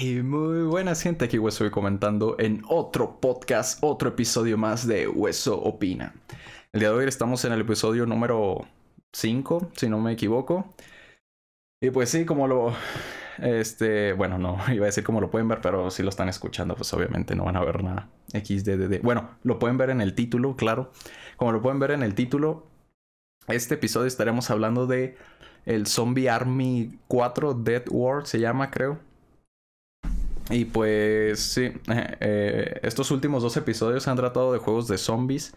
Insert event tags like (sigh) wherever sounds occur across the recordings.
Hey, muy buenas gente, aquí Hueso comentando en otro podcast, otro episodio más de Hueso Opina. El día de hoy estamos en el episodio número 5, si no me equivoco. Y pues sí, como lo... Este, bueno, no, (laughs) iba a decir como lo pueden ver, pero si lo están escuchando, pues obviamente no van a ver nada. XDDD. Bueno, lo pueden ver en el título, claro. Como lo pueden ver en el título, este episodio estaremos hablando de el Zombie Army 4 Dead War, se llama, creo. Y pues sí, eh, estos últimos dos episodios han tratado de juegos de zombies.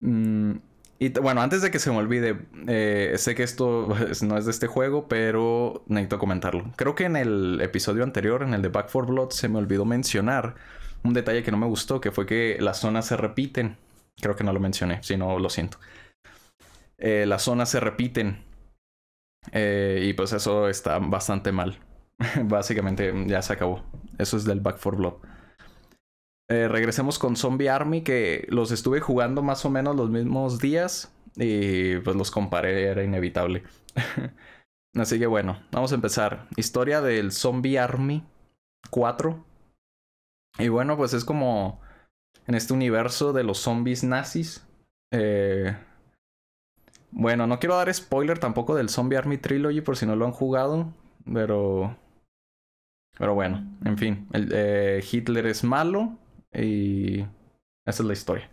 Mm, y bueno, antes de que se me olvide, eh, sé que esto (laughs) no es de este juego, pero necesito comentarlo. Creo que en el episodio anterior, en el de Back 4 Blood, se me olvidó mencionar un detalle que no me gustó, que fue que las zonas se repiten. Creo que no lo mencioné, si no, lo siento. Eh, las zonas se repiten. y pues eso está bastante mal. (laughs) Básicamente ya se acabó. Eso es del Back 4 Blood. Eh, regresemos con Zombie Army, que los estuve jugando más o menos los mismos días. Y pues los comparé, era inevitable. (laughs) Así que bueno, vamos a empezar. Historia del Zombie Army 4. Y bueno, pues es como en este universo de los zombies nazis. Eh, bueno, no quiero dar spoiler tampoco del Zombie Army Trilogy por si no lo han jugado. Pero pero bueno, en fin, eh, Hitler es malo y esa es la historia.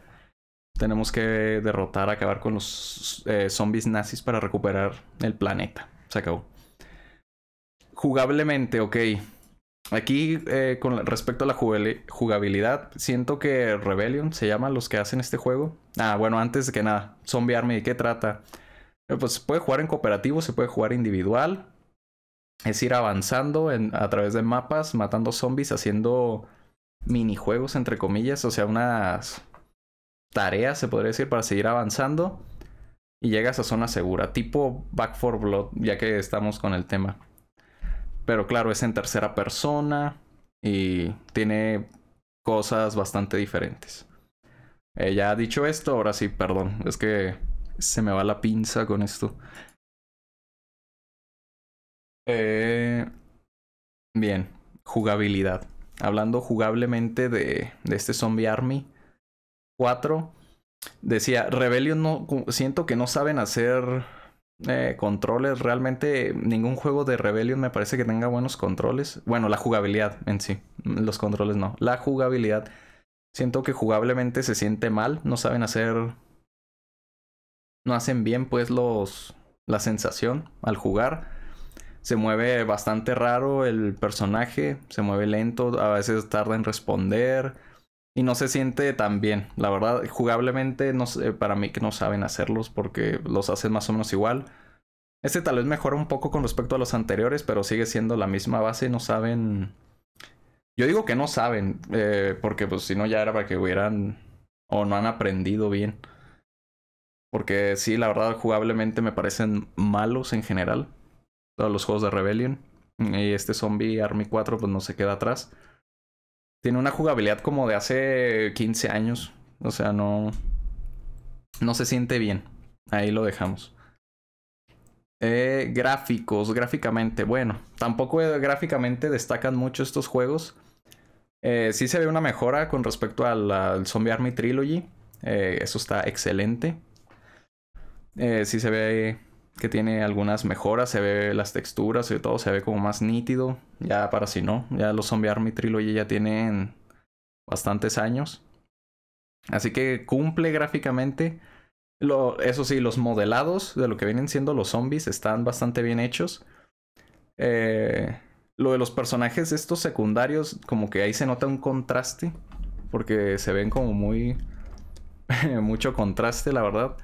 Tenemos que derrotar, acabar con los eh, zombies nazis para recuperar el planeta. Se acabó. Jugablemente, ok. Aquí, eh, con respecto a la jugabilidad, siento que Rebellion se llama los que hacen este juego. Ah, bueno, antes de que nada, Zombie Army, ¿de qué trata? Pues se puede jugar en cooperativo, se puede jugar individual es ir avanzando a través de mapas, matando zombies, haciendo minijuegos, entre comillas, o sea, unas tareas, se podría decir, para seguir avanzando. Y llegas a zona segura, tipo Back 4 Blood, ya que estamos con el tema. Pero claro, es en tercera persona y tiene cosas bastante diferentes. Eh, ya dicho esto, ahora sí, perdón, es que se me va la pinza con esto. Eh, bien, jugabilidad. Hablando jugablemente de, este Zombie Army 4, decía, Rebellion no, siento que no saben hacer eh, controles. Realmente ningún juego de Rebellion me parece que tenga buenos controles. Bueno, la jugabilidad en sí. Los controles no. La jugabilidad. Siento que jugablemente se siente mal. No saben hacer... No hacen bien pues los... La sensación al jugar se mueve bastante raro el personaje, se mueve lento, a veces tarda en responder y no se siente tan bien. La verdad, jugablemente no para mí que no saben hacerlos porque los hacen más o menos igual. Este tal vez mejora un poco con respecto a los anteriores, pero sigue siendo la misma base, no saben... Yo digo que no saben, eh, porque pues si no ya era para que hubieran o no han aprendido bien. Porque sí, la verdad, jugablemente me parecen malos en general todos los juegos de Rebellion. Y este Zombie Army 4 pues no se queda atrás. Tiene una jugabilidad como de hace 15 años. O sea, no... No se siente bien. Ahí lo dejamos. Eh, gráficos, gráficamente. Bueno, tampoco gráficamente destacan mucho estos juegos. Eh, sí se ve una mejora con respecto al, Zombie Army Trilogy. Eh, eso está excelente. Eh, sí se ve que tiene algunas mejoras, se ve las texturas y todo, se ve como más nítido. Ya para si no, ya los Zombie Army Trilogy ya tienen bastantes años. Así que cumple gráficamente. Lo, eso sí, los modelados de lo que vienen siendo los zombies están bastante bien hechos. Eh, lo de los personajes estos secundarios, como que ahí se nota un contraste. Porque se ven como muy... (laughs) mucho contraste, la verdad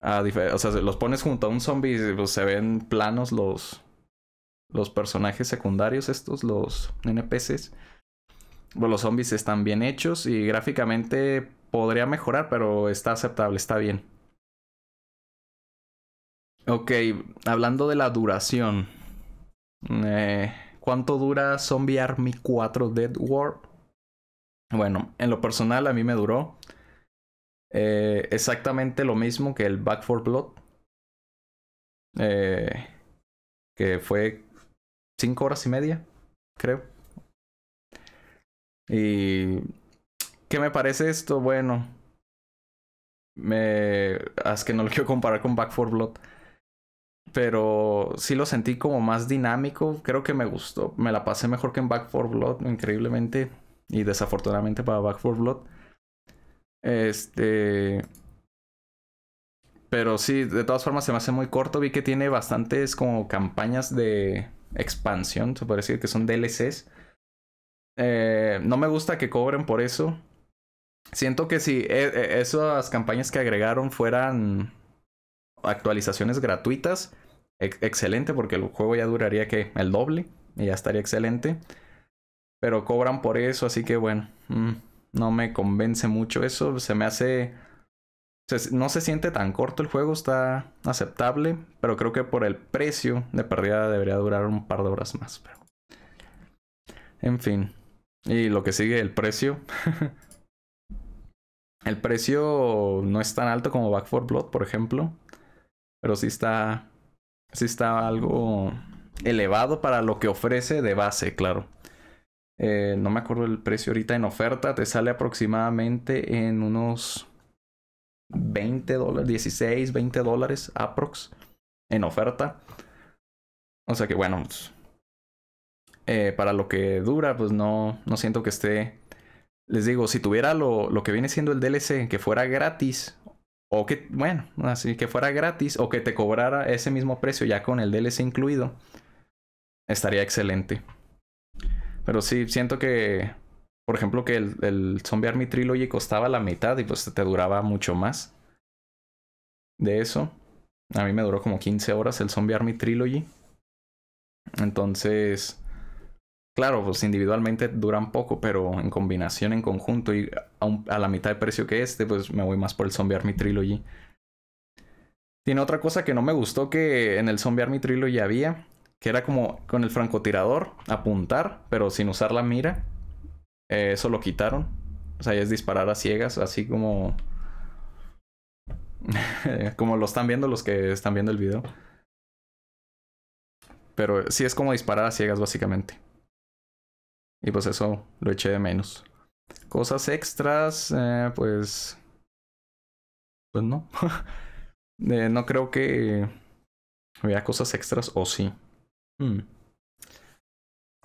o sea, los pones junto a un zombie y pues, se ven planos los, los personajes secundarios estos, los NPCs. Pues, los zombies están bien hechos y gráficamente podría mejorar, pero está aceptable, está bien. Ok, hablando de la duración. Eh, ¿Cuánto dura Zombie Army 4 Dead War? Bueno, en lo personal a mí me duró eh, exactamente lo mismo que el Back for Blood. Eh, que fue cinco horas y media. creo. Y... ¿Qué me parece esto? Bueno... Me... Es que no lo quiero comparar con Back 4 Blood. Pero sí lo sentí como más dinámico. Creo que me gustó. Me la pasé mejor que en Back 4 Blood, increíblemente. Y desafortunadamente para Back 4 Blood. Este. Pero sí, de todas formas se me hace muy corto. Vi que tiene bastantes como campañas de expansión, se puede decir que son DLCs. Eh, no me gusta que cobren por eso. Siento que si e, e, esas campañas que agregaron fueran actualizaciones gratuitas, excelente, porque el juego ya duraría que el doble y ya estaría excelente. Pero cobran por eso, así que bueno, mm, no me convence mucho eso. Se me hace. no se siente tan corto el juego, está aceptable, pero creo que por el precio de pérdida debería durar un par de horas más. Pero... En fin. Y lo que sigue, el precio. (laughs) el precio no es tan alto como Back 4 Blood, por ejemplo. Pero sí está. Sí está algo elevado para lo que ofrece de base, claro. Eh, no me acuerdo el precio ahorita en oferta. Te sale aproximadamente en unos 20 dólares, 16, 20 dólares aprox en oferta. O sea que bueno, pues, eh, para lo que dura, pues no, no siento que esté. Les digo, si tuviera lo, lo que viene siendo el DLC, que fuera gratis, o que, bueno, así que fuera gratis, o que te cobrara ese mismo precio ya con el DLC incluido, estaría excelente. Pero sí, siento que, por ejemplo, que el, el Zombie Army Trilogy costaba la mitad y pues te duraba mucho más. De eso. A mí me duró como 15 horas el Zombie Army Trilogy. Entonces, claro, pues individualmente duran poco, pero en combinación, en conjunto y a, a, la mitad de precio que este, pues me voy más por el Zombie Army Trilogy. Tiene otra cosa que no me gustó que en el Zombie Army Trilogy había, que era como con el francotirador, apuntar, pero sin usar la mira. Eh, eso lo quitaron. O sea, es disparar a ciegas, así como... (laughs) como lo están viendo los que están viendo el video. Pero sí es como disparar a ciegas, básicamente. Y pues eso lo eché de menos. Cosas extras, eh, pues... Pues no. (laughs) eh, no creo que... Había cosas extras, o sí. Hmm.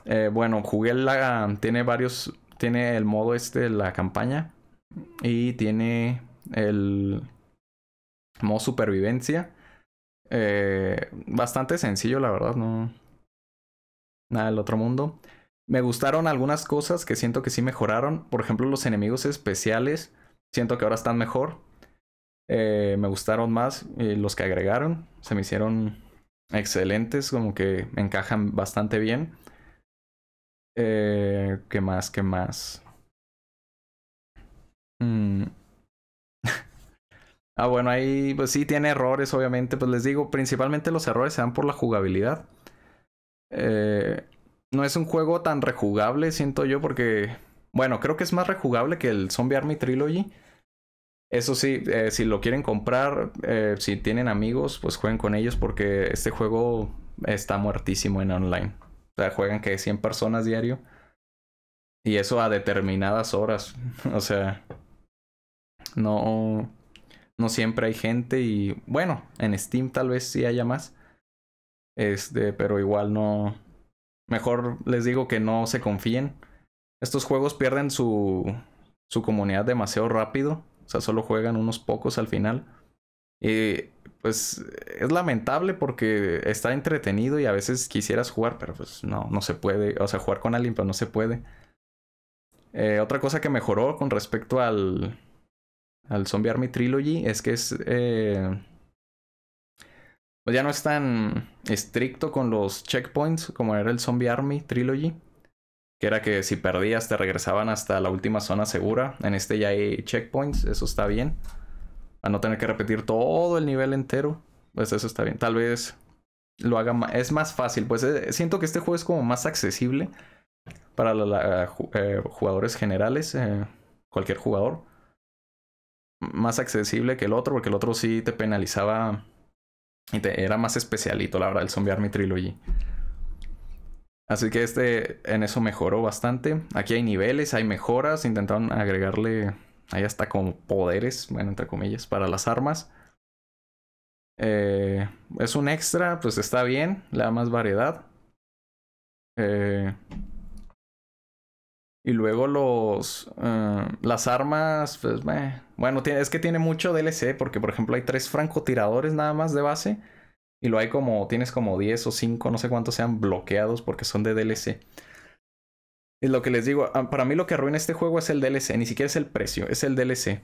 Eh, bueno, jugué la. Tiene varios. Tiene el modo este la campaña. Y tiene el modo supervivencia. Eh, bastante sencillo, la verdad. No. Nada del otro mundo. Me gustaron algunas cosas que siento que sí mejoraron. Por ejemplo, los enemigos especiales. Siento que ahora están mejor. Eh, me gustaron más los que agregaron. Se me hicieron excelentes, como que encajan bastante bien. Eh, ¿Qué más? ¿Qué más? Mm. (laughs) ah, bueno, ahí pues sí tiene errores, obviamente. Pues les digo, principalmente los errores se dan por la jugabilidad. Eh, no es un juego tan rejugable, siento yo, porque... Bueno, creo que es más rejugable que el Zombie Army Trilogy. Eso sí, eh, si lo quieren comprar, eh, si tienen amigos, pues jueguen con ellos porque este juego está muertísimo en online. O sea, juegan que 100 personas diario. Y eso a determinadas horas. (laughs) o sea, no, no siempre hay gente y bueno, en Steam tal vez sí haya más. Este, pero igual no. Mejor les digo que no se confíen. Estos juegos pierden su, su comunidad demasiado rápido o sea, solo juegan unos pocos al final. Y pues es lamentable porque está entretenido y a veces quisieras jugar, pero pues no, no se puede. O sea, jugar con alguien, pero no se puede. Eh, otra cosa que mejoró con respecto al, al Zombie Army Trilogy es que es... Eh, pues ya no es tan estricto con los checkpoints como era el Zombie Army Trilogy que era que si perdías te regresaban hasta la última zona segura. En este ya hay checkpoints, eso está bien. A no tener que repetir todo el nivel entero, pues eso está bien. Tal vez lo haga más, es más fácil, pues eh, siento que este juego es como más accesible para los eh, jugadores generales, eh, cualquier jugador. Más accesible que el otro, porque el otro sí te penalizaba y te, era más especialito, la verdad, el Zombie Army Trilogy. Así que este en eso mejoró bastante. Aquí hay niveles, hay mejoras. Intentaron agregarle ahí hasta como poderes, bueno, entre comillas, para las armas. Eh, es un extra, pues está bien, le da más variedad. Eh, y luego los eh, las armas, pues bueno, es que tiene mucho DLC porque por ejemplo hay tres francotiradores nada más de base y lo hay como tienes como 10 o 5, no sé cuántos sean bloqueados porque son de DLC. Y lo que les digo, ah, para mí lo que arruina este juego es el DLC, ni siquiera es el precio, es el DLC.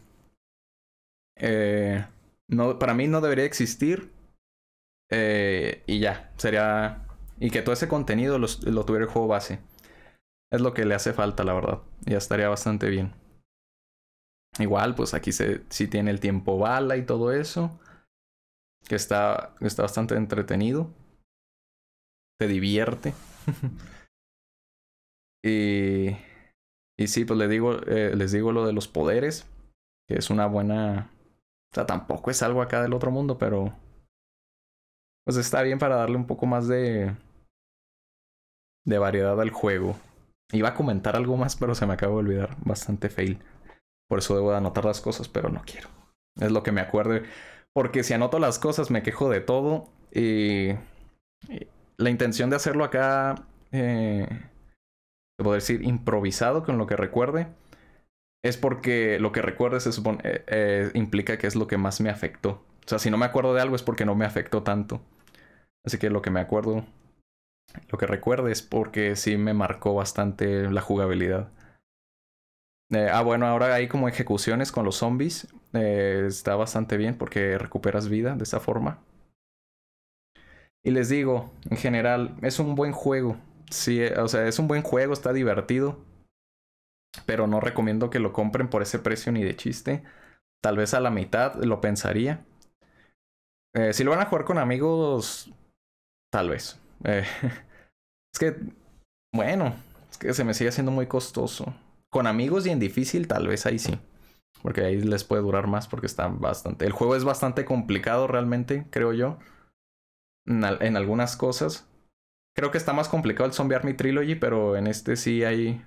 Eh, no, para mí no debería existir. Eh, y ya, sería... Y que todo ese contenido lo, tuviera el juego base. Es lo que le hace falta, la verdad. Ya estaría bastante bien. Igual, pues aquí sí tiene el tiempo bala y todo eso. Que está, está bastante entretenido. Te divierte. (laughs) y, y sí, pues les digo, eh, les digo lo de los poderes. Que es una buena o sea, tampoco es algo acá del otro mundo, pero. Pues está bien para darle un poco más de. de variedad al juego. Iba a comentar algo más, pero se me acaba de olvidar. Bastante fail. Por eso debo de anotar las cosas, pero no quiero. Es lo que me acuerde. Porque si anoto las cosas, me quejo de todo. Y. la intención de hacerlo acá. Eh, puedo decir improvisado con lo que recuerde es porque lo que recuerdes se supone, eh, eh, implica que es lo que más me afectó. O sea, si no me acuerdo de algo es porque no me afectó tanto. Así que lo que me acuerdo, lo que recuerdo es porque sí me marcó bastante la jugabilidad. Eh, ah, bueno, ahora hay como ejecuciones con los zombies. está bastante bien porque recuperas vida de esa forma. Y les digo, en general, es un buen juego. Sí, o sea, es un buen juego, está divertido pero no recomiendo que lo compren por ese precio ni de chiste. Tal vez a la mitad lo pensaría. Eh, si lo van a jugar con amigos, tal vez. Eh, (laughs) es que, bueno, es que se me sigue haciendo muy costoso. Con amigos y en difícil, tal vez ahí sí. Porque ahí les puede durar más porque está bastante... El juego es bastante complicado realmente, creo yo. En, algunas cosas. Creo que está más complicado el Zombie Army Trilogy, pero en este sí hay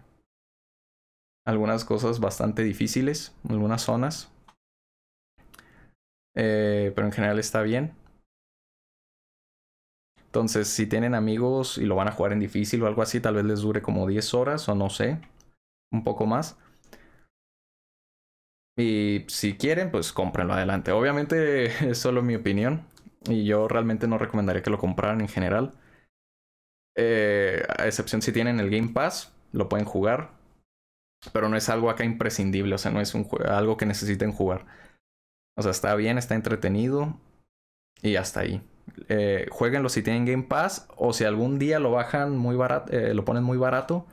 algunas cosas bastante difíciles, algunas zonas. Eh, pero en general está bien. Entonces, si tienen amigos y lo van a jugar en difícil o algo así, tal vez les dure como 10 horas o no sé, un poco más. Y si quieren, pues cómprenlo adelante. Obviamente (laughs) es solo mi opinión y yo realmente no recomendaría que lo compraran en general. Eh, a excepción si tienen el Game Pass, lo pueden jugar pero no es algo acá imprescindible, o sea, no es algo que necesiten jugar. O sea, está bien, está entretenido y hasta ahí. Eh, jueguenlo si tienen Game Pass o si algún día lo bajan muy barato, eh, lo ponen muy barato,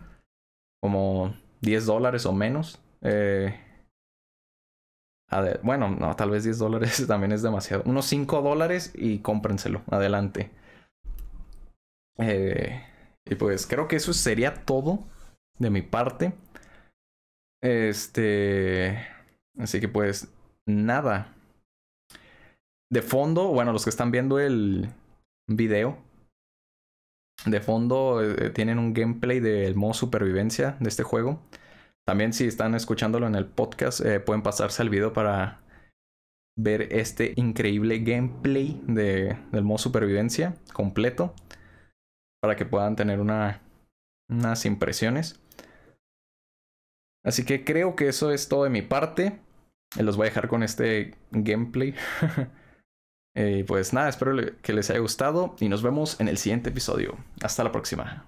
como 10 dólares o menos. Eh, bueno, no, tal vez 10 dólares (laughs) también es demasiado. Unos 5 dólares y cómprenselo, adelante. Eh, y pues creo que eso sería todo de mi parte. Este. Así que pues nada. De fondo, bueno, los que están viendo el video, de fondo eh, tienen un gameplay del modo supervivencia de este juego. También si están escuchándolo en el podcast, eh, pueden pasarse al video para ver este increíble gameplay de, del modo supervivencia completo. Para que puedan tener una, unas impresiones. Así que creo que eso es todo de mi parte. Los voy a dejar con este gameplay. (laughs) y pues nada, espero que les haya gustado y nos vemos en el siguiente episodio. Hasta la próxima.